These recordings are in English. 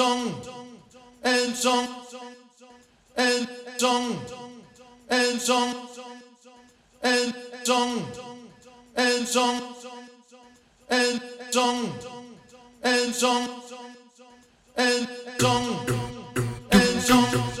son, el son, el son, el son, el son, el son, el son, el son, el son.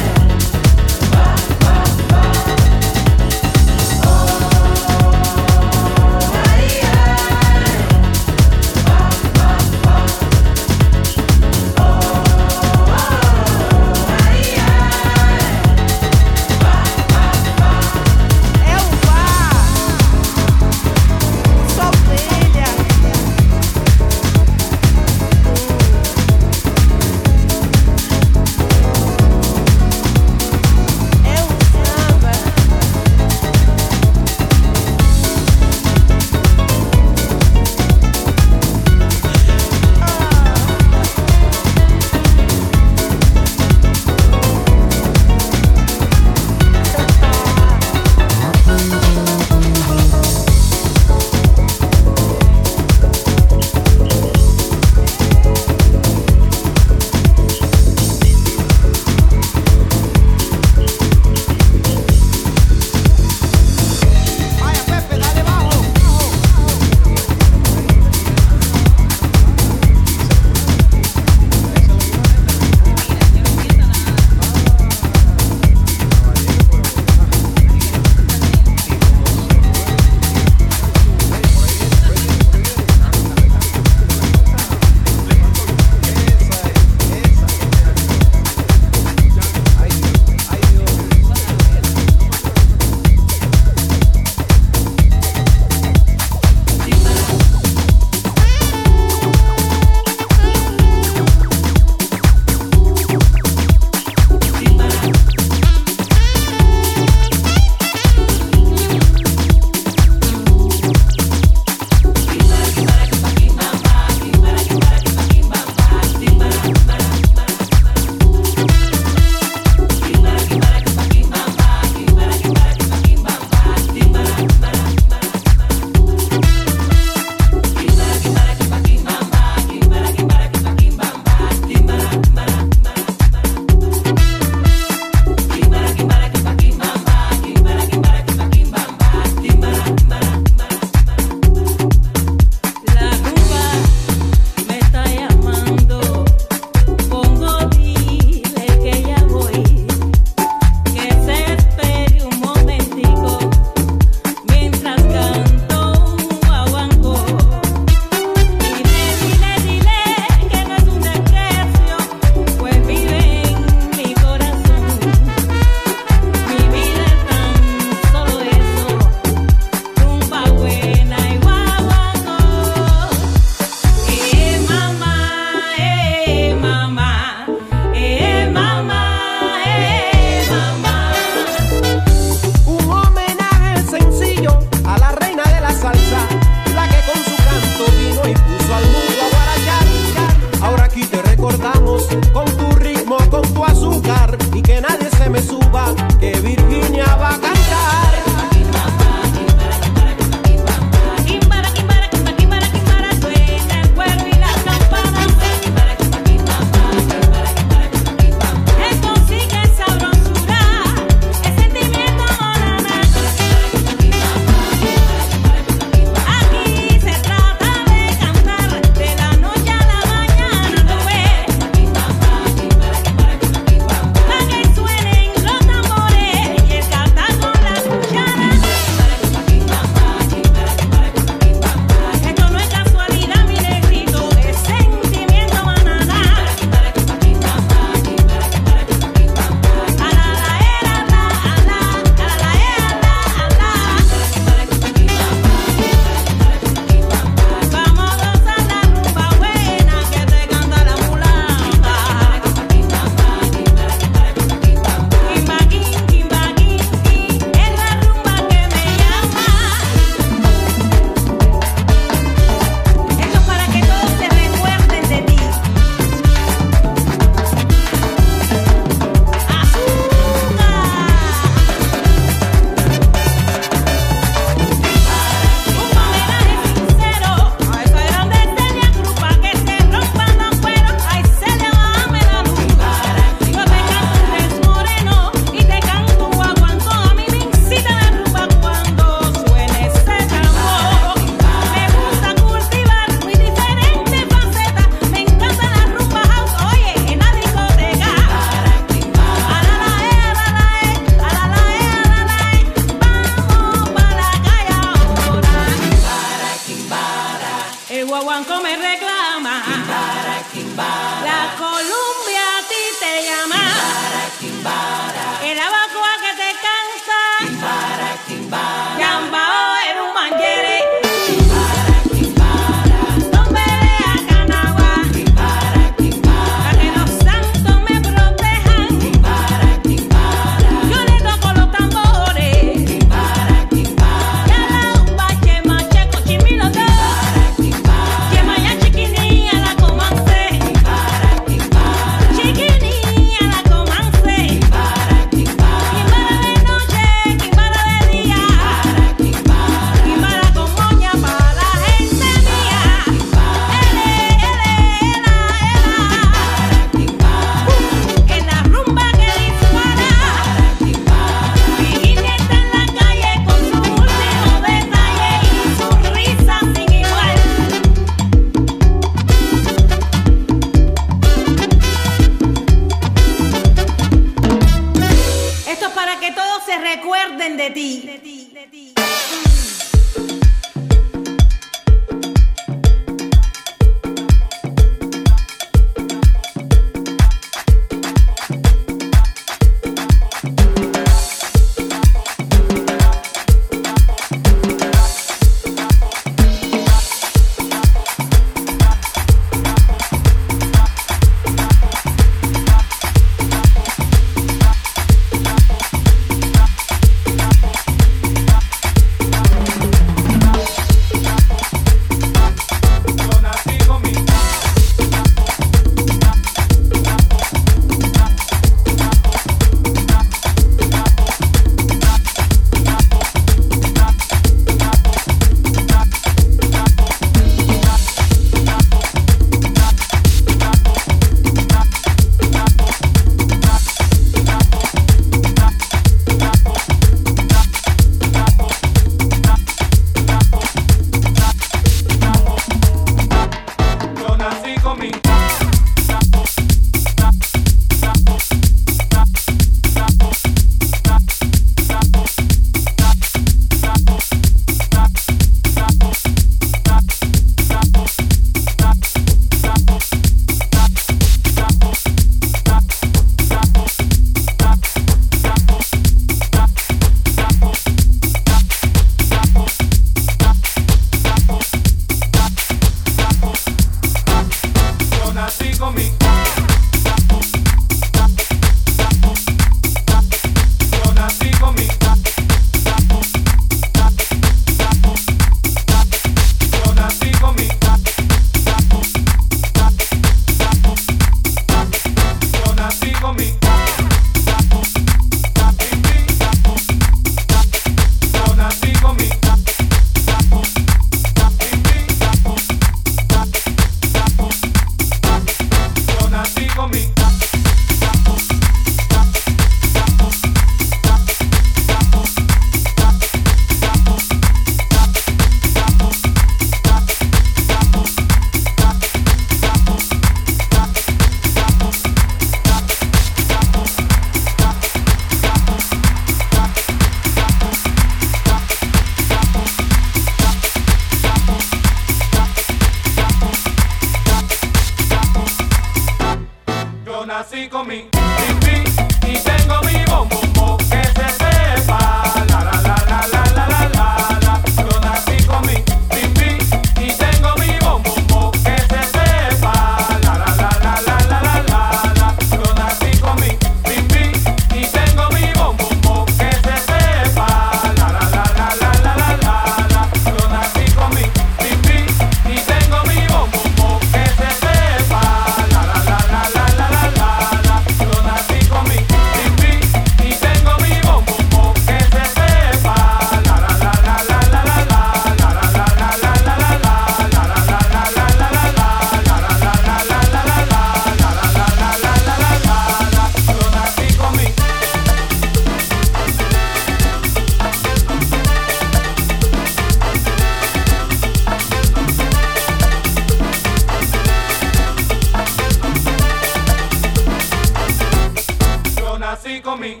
nací con mi,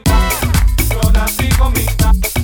yo nací con mi.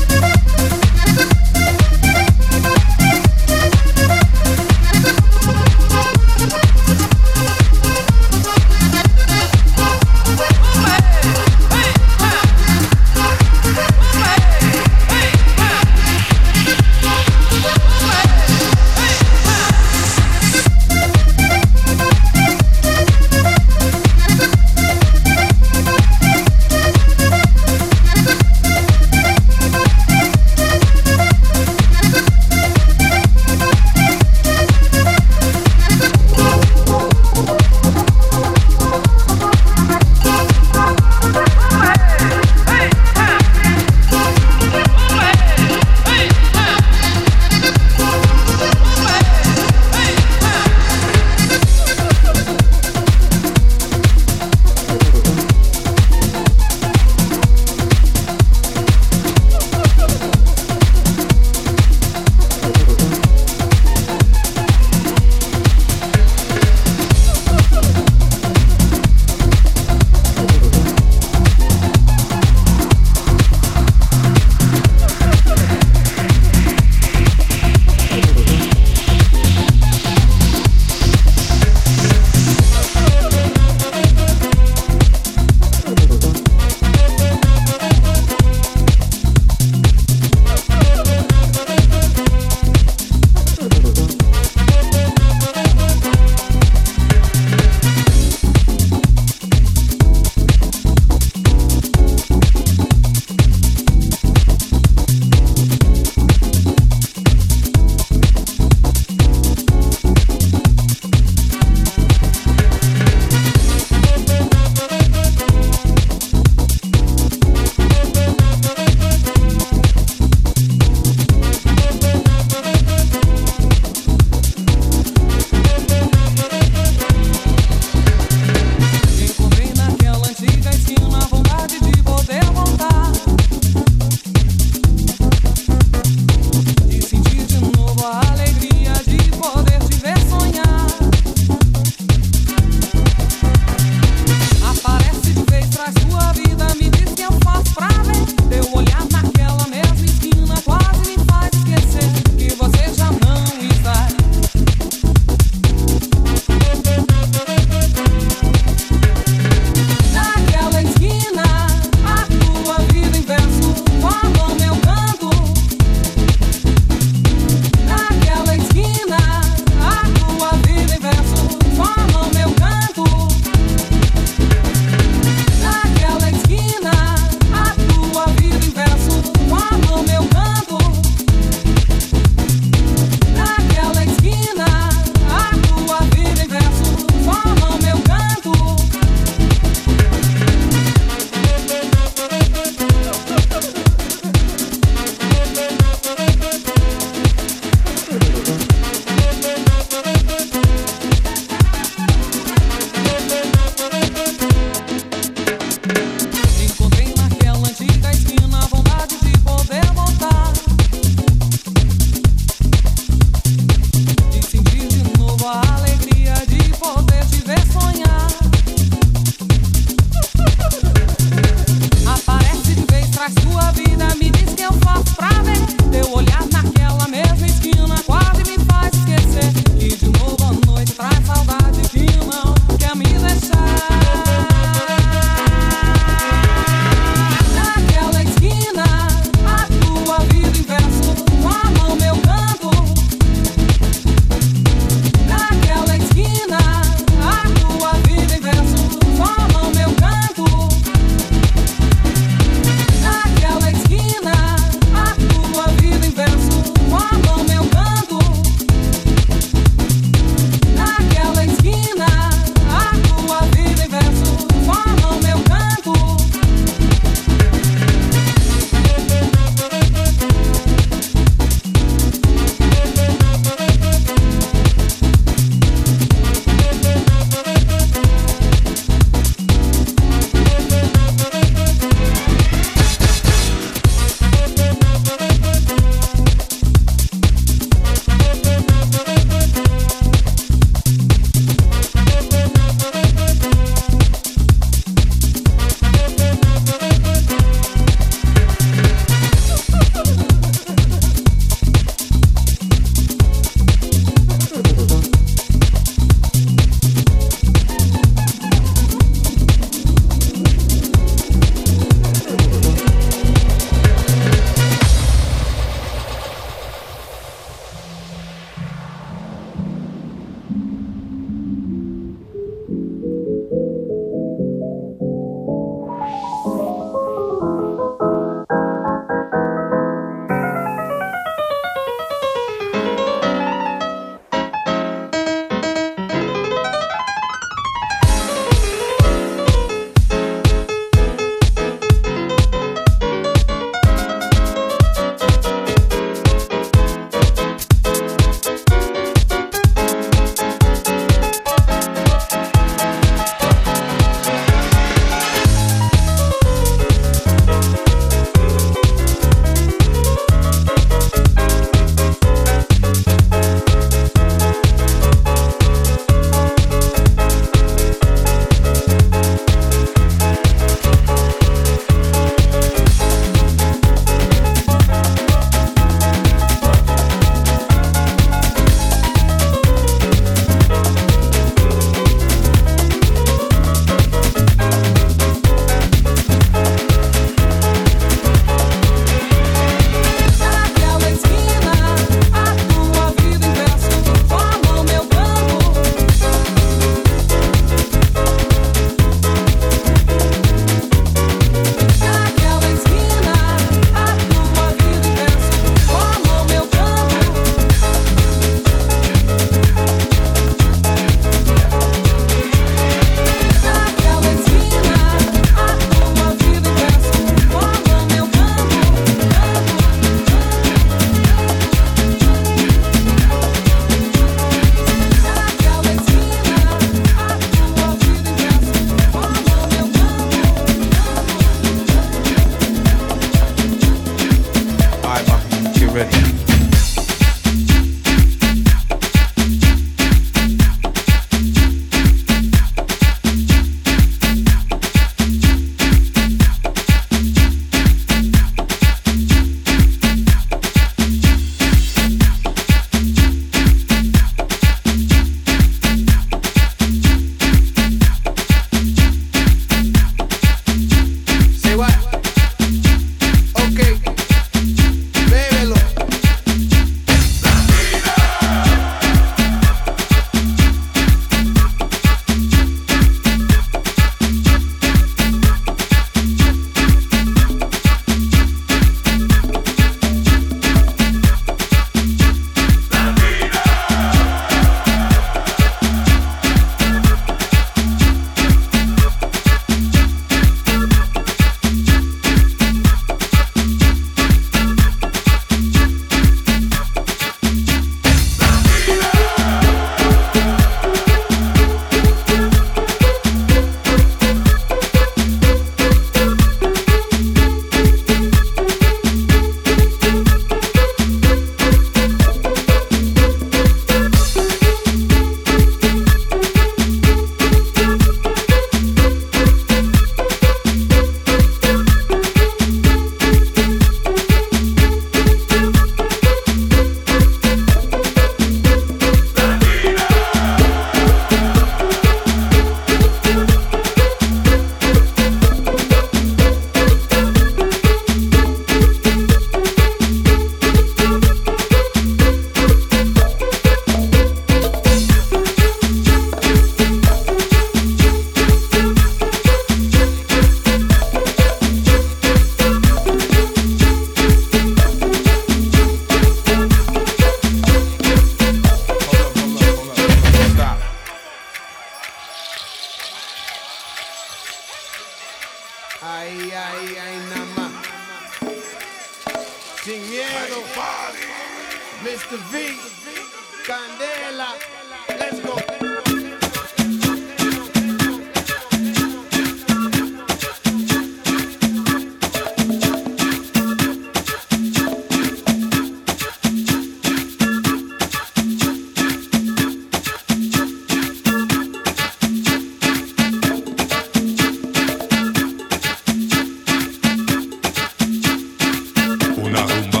Una rumba,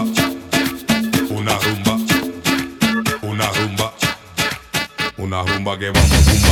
una rumba, una rumba, una rumba que va a...